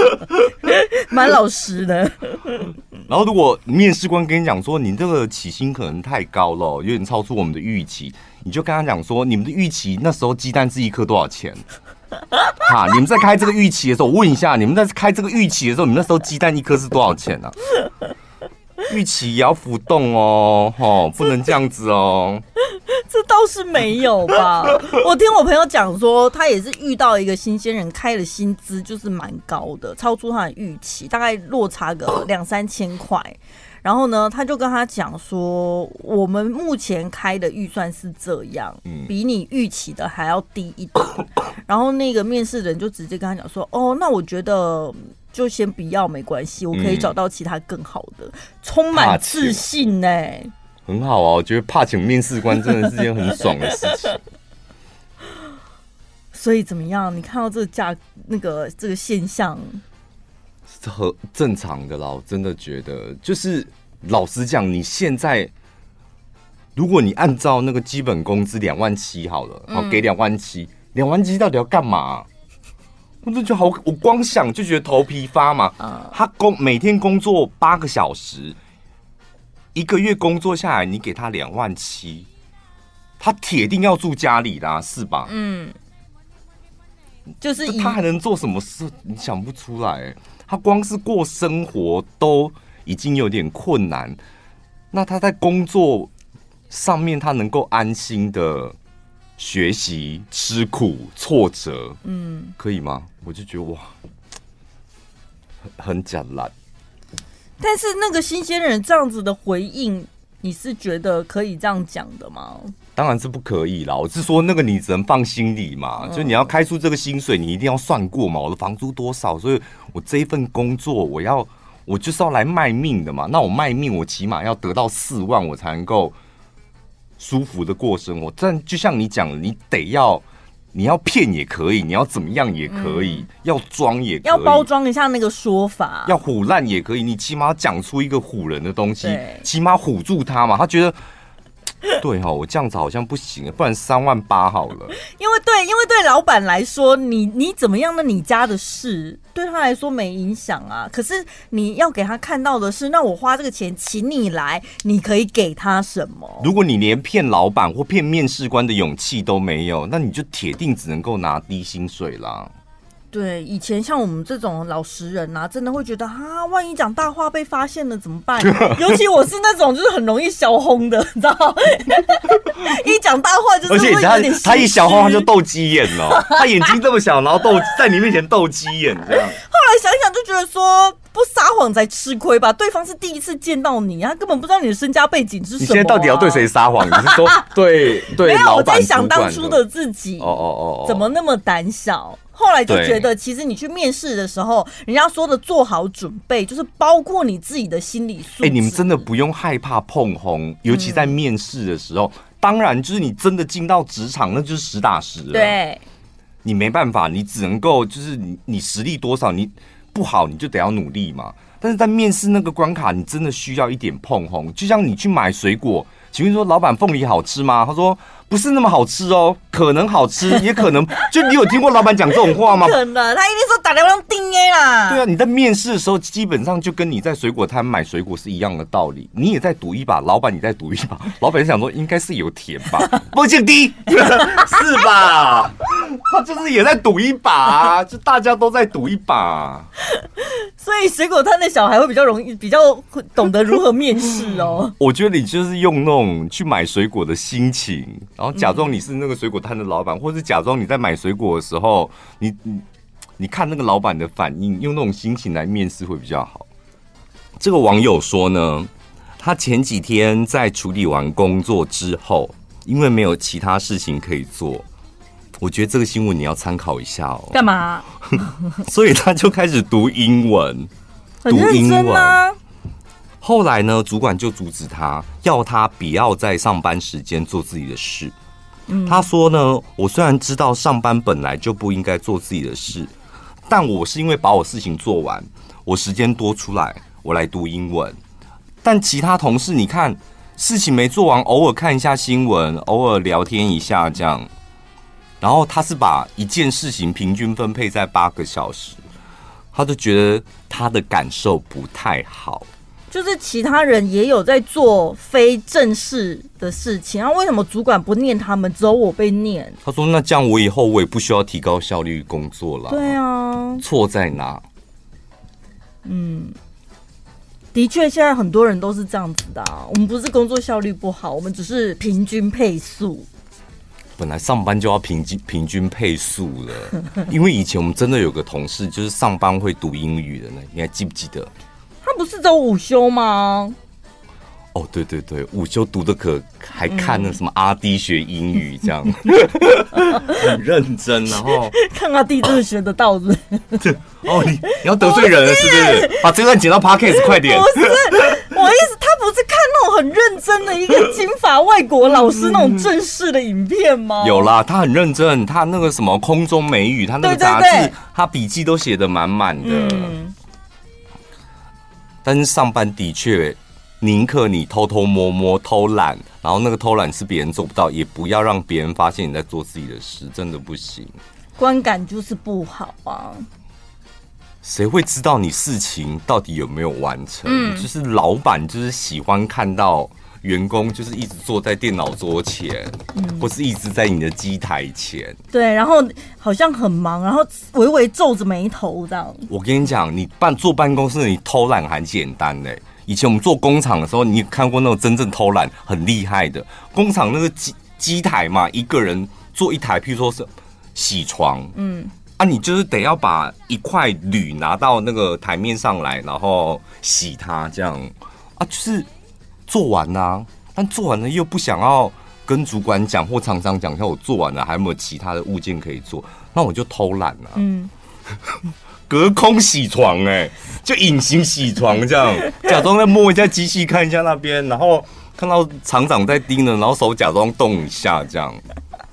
蛮老实的。然后，如果面试官跟你讲说，你这个起薪可能太高了，有点超出我们的预期，你就跟他讲说，你们的预期那时候鸡蛋是一颗多少钱？哈，你们在开这个预期的时候，我问一下，你们在开这个预期的时候，你们那时候鸡蛋一颗是多少钱呢、啊？预期也要浮动哦，哦，不能这样子哦。这倒是没有吧？我听我朋友讲说，他也是遇到一个新鲜人，开的薪资就是蛮高的，超出他的预期，大概落差个 两三千块。然后呢，他就跟他讲说，我们目前开的预算是这样，比你预期的还要低一点。然后那个面试人就直接跟他讲说，哦，那我觉得。就先不要，没关系，我可以找到其他更好的，嗯、充满自信呢、欸，很好啊，我觉得怕请面试官真的是件很爽的事情。所以怎么样？你看到这个价，那个这个现象，是很正常的啦。我真的觉得，就是老实讲，你现在如果你按照那个基本工资两万七好了，好给两万七，两万七到底要干嘛？我就觉得好，我光想就觉得头皮发麻。他工每天工作八个小时，一个月工作下来，你给他两万七，他铁定要住家里的啊，是吧？嗯，就是他还能做什么事？你想不出来。他光是过生活都已经有点困难，那他在工作上面，他能够安心的。学习吃苦挫折，嗯，可以吗？我就觉得哇，很很假烂。但是那个新鲜人这样子的回应，你是觉得可以这样讲的吗？当然是不可以啦。我是说，那个你只能放心里嘛。嗯、就你要开出这个薪水，你一定要算过嘛。我的房租多少？所以我这一份工作，我要我就是要来卖命的嘛。那我卖命，我起码要得到四万，我才能够。舒服的过生活，但就像你讲的，你得要，你要骗也可以，你要怎么样也可以，嗯、要装也可以，要包装一下那个说法，要唬烂也可以，你起码讲出一个唬人的东西，起码唬住他嘛，他觉得 对哈，我这样子好像不行，不然三万八好了。因为对，因为对老板来说，你你怎么样呢？你家的事对他来说没影响啊。可是你要给他看到的是，那我花这个钱请你来，你可以给他什么？如果你连骗老板或骗面试官的勇气都没有，那你就铁定只能够拿低薪水啦。对，以前像我们这种老实人啊，真的会觉得啊，万一讲大话被发现了怎么办？尤其我是那种就是很容易小轰的，你知道吗？一讲大话就是，而且他他一小轰他就斗鸡眼了，他眼睛这么小，然后斗 在你面前斗鸡眼这样。后来想想就觉得说，不撒谎才吃亏吧？对方是第一次见到你，他根本不知道你的身家背景是什么、啊。你现在到底要对谁撒谎？你是说对对没有，我在想当初的自己哦哦哦，怎么那么胆小？后来就觉得，其实你去面试的时候，人家说的做好准备，就是包括你自己的心理素质。哎，你们真的不用害怕碰红，尤其在面试的时候。嗯、当然，就是你真的进到职场，那就是实打实了。对，你没办法，你只能够就是你你实力多少，你不好你就得要努力嘛。但是在面试那个关卡，你真的需要一点碰红，就像你去买水果。请问说，老板凤梨好吃吗？他说不是那么好吃哦，可能好吃，也可能。就你有听过老板讲这种话吗？可能，他一定说打电话让定 A 啦。对啊，你在面试的时候，基本上就跟你在水果摊买水果是一样的道理。你也在赌一把，老板你在赌一把。老板想说应该是有甜吧，风险低是吧？他就是也在赌一把，就大家都在赌一把。所以水果摊的小孩会比较容易，比较懂得如何面试哦。我觉得你就是用那种去买水果的心情，然后假装你是那个水果摊的老板，或是假装你在买水果的时候，你你你看那个老板的反应，用那种心情来面试会比较好。这个网友说呢，他前几天在处理完工作之后，因为没有其他事情可以做。我觉得这个新闻你要参考一下哦。干嘛？所以他就开始读英文，读英文。后来呢，主管就阻止他，要他不要在上班时间做自己的事。他说呢，我虽然知道上班本来就不应该做自己的事，但我是因为把我事情做完，我时间多出来，我来读英文。但其他同事，你看事情没做完，偶尔看一下新闻，偶尔聊天一下，这样。然后他是把一件事情平均分配在八个小时，他就觉得他的感受不太好。就是其他人也有在做非正式的事情，然后为什么主管不念他们，只有我被念？他说：“那这样我以后我也不需要提高效率工作了。”对啊，错在哪？嗯，的确，现在很多人都是这样子的啊。我们不是工作效率不好，我们只是平均配速。本来上班就要平均平均配速了，因为以前我们真的有个同事，就是上班会读英语的呢，你还记不记得？他不是走午休吗？哦，对对对，午休读的可还看那什么阿弟学英语这样，很认真，然后看阿弟真的学得到是不是？哦，你你要得罪人了是不是？把这段剪到 Podcast 快点。不是，我意思他种很认真的一个金发外国老师那种正式的影片吗？有啦，他很认真，他那个什么空中美语，他那个杂志，他笔记都写的满满的。嗯，但是上班的确。宁可你偷偷摸摸偷懒，然后那个偷懒是别人做不到，也不要让别人发现你在做自己的事，真的不行。观感就是不好啊。谁会知道你事情到底有没有完成？嗯，就是老板就是喜欢看到员工就是一直坐在电脑桌前，嗯，或是一直在你的机台前。对，然后好像很忙，然后微微皱着眉头这样。我跟你讲，你办坐办公室，你偷懒还简单嘞。以前我们做工厂的时候，你看过那种真正偷懒很厉害的工厂那个机机台嘛，一个人做一台，譬如说是洗床，嗯，啊，你就是得要把一块铝拿到那个台面上来，然后洗它，这样啊，就是做完啦、啊，但做完了又不想要跟主管讲或厂商讲，像我做完了，还有没有其他的物件可以做？那我就偷懒了、啊，嗯。隔空洗床，哎，就隐形洗床这样，假装在摸一下机器，看一下那边，然后看到厂长在盯着，然后手假装动一下，这样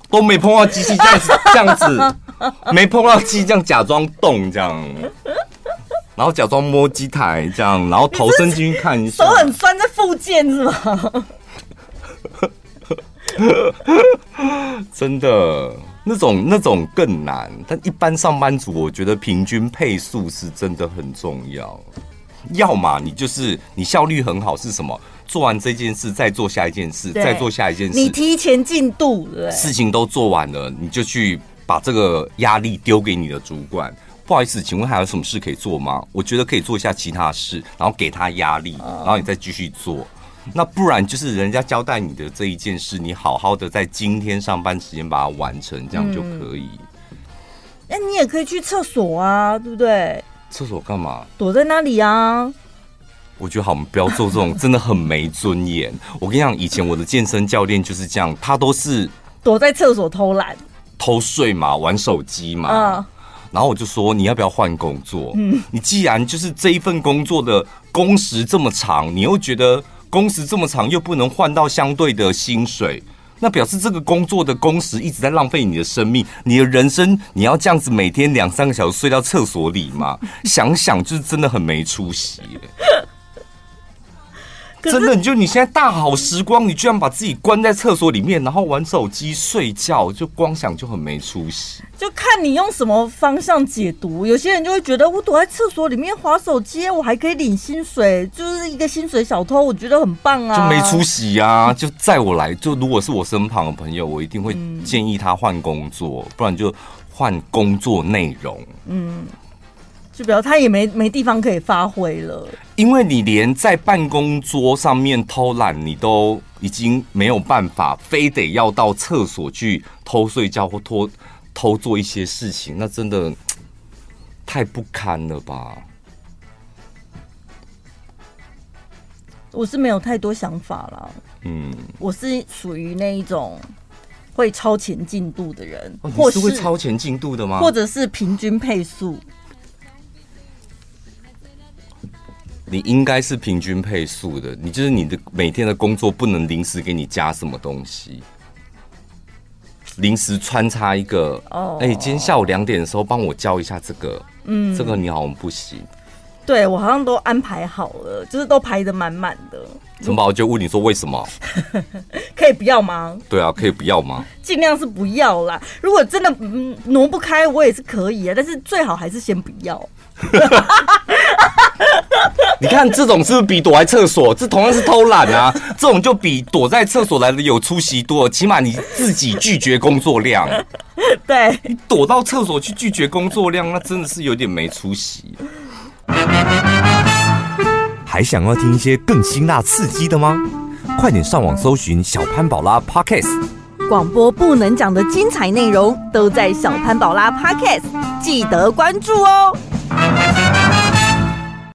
都没碰到机器，这样子这样子，没碰到鸡，这样假装动这样，然后假装摸机台这样，然后头伸进去看一下，手很酸在附件是吗？真的，那种那种更难。但一般上班族，我觉得平均配速是真的很重要。要么你就是你效率很好，是什么？做完这件事，再做下一件事，再做下一件事。你提前进度，对，事情都做完了，你就去把这个压力丢给你的主管。不好意思，请问还有什么事可以做吗？我觉得可以做一下其他事，然后给他压力，然后你再继续做。那不然就是人家交代你的这一件事，你好好的在今天上班时间把它完成，这样就可以。那、嗯、你也可以去厕所啊，对不对？厕所干嘛？躲在那里啊？我觉得好，我们不要做这种真的很没尊严。我跟你讲，以前我的健身教练就是这样，他都是躲在厕所偷懒、偷睡嘛，玩手机嘛。嗯。然后我就说，你要不要换工作？嗯。你既然就是这一份工作的工时这么长，你又觉得工时这么长又不能换到相对的薪水。那表示这个工作的工时一直在浪费你的生命，你的人生你要这样子每天两三个小时睡到厕所里嘛？想想就是真的很没出息。真的，你就你现在大好时光，你居然把自己关在厕所里面，然后玩手机睡觉，就光想就很没出息。就看你用什么方向解读，有些人就会觉得我躲在厕所里面划手机，我还可以领薪水，就是一个薪水小偷，我觉得很棒啊。就没出息呀、啊！就在我来，就如果是我身旁的朋友，我一定会建议他换工作，不然就换工作内容。嗯。就表示他也没没地方可以发挥了，因为你连在办公桌上面偷懒，你都已经没有办法，非得要到厕所去偷睡觉或偷偷做一些事情，那真的太不堪了吧？我是没有太多想法了，嗯，我是属于那一种会超前进度的人，哦，你是会超前进度的吗？或者是平均配速？你应该是平均配速的，你就是你的每天的工作不能临时给你加什么东西，临时穿插一个哦，哎、欸，今天下午两点的时候帮我教一下这个，嗯，这个你好像不行，对我好像都安排好了，就是都排的满满的。怎么办？我就问你说为什么？可以不要吗？对啊，可以不要吗？尽量是不要啦。如果真的挪不开，我也是可以啊，但是最好还是先不要。你看这种是不是比躲在厕所？这同样是偷懒啊！这种就比躲在厕所来的有出息多，起码你自己拒绝工作量。对，你躲到厕所去拒绝工作量，那真的是有点没出息。还想要听一些更辛辣刺激的吗？快点上网搜寻小潘宝拉 Podcast，广播不能讲的精彩内容都在小潘宝拉 Podcast，记得关注哦。